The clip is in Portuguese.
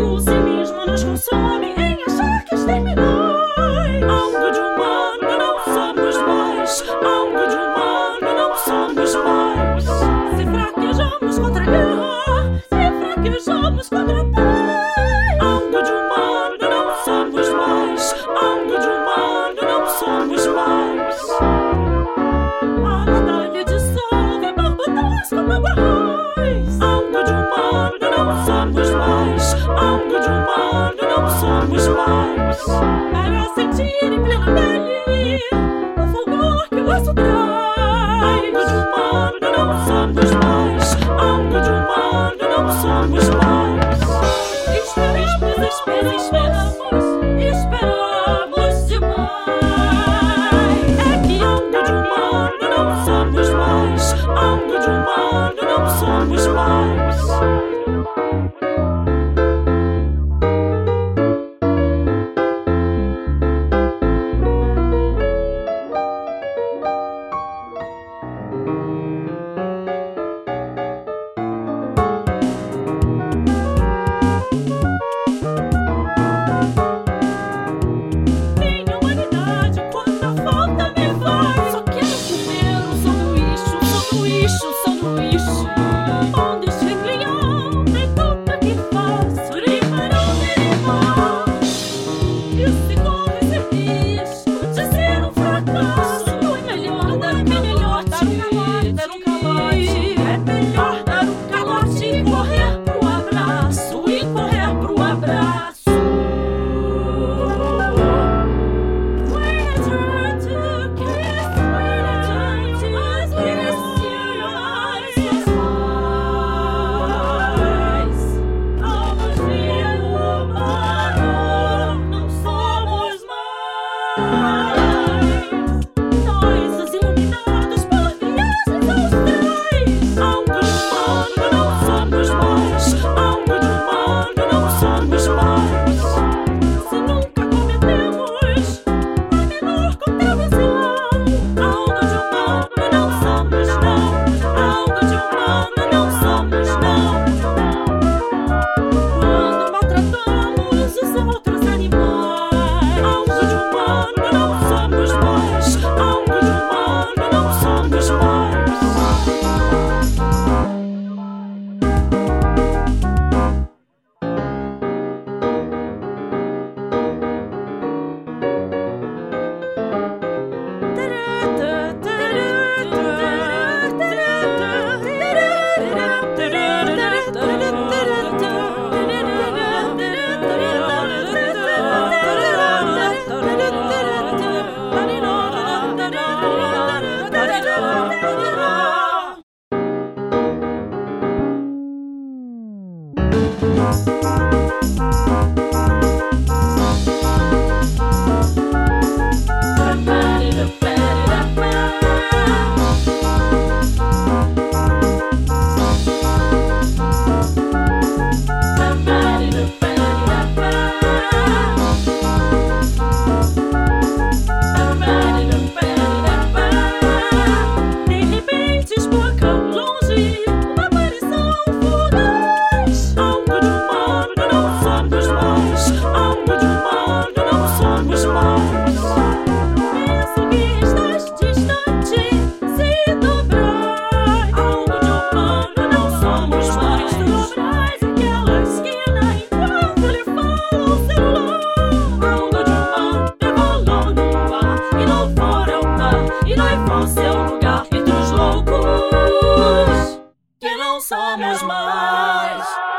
o cinismo nos consome em achar que exterminou. É Algo de humano não somos mais. Algo de humano não somos mais. Se fraquejamos contra a guerra, se fraquejamos contra a paz. somos mais.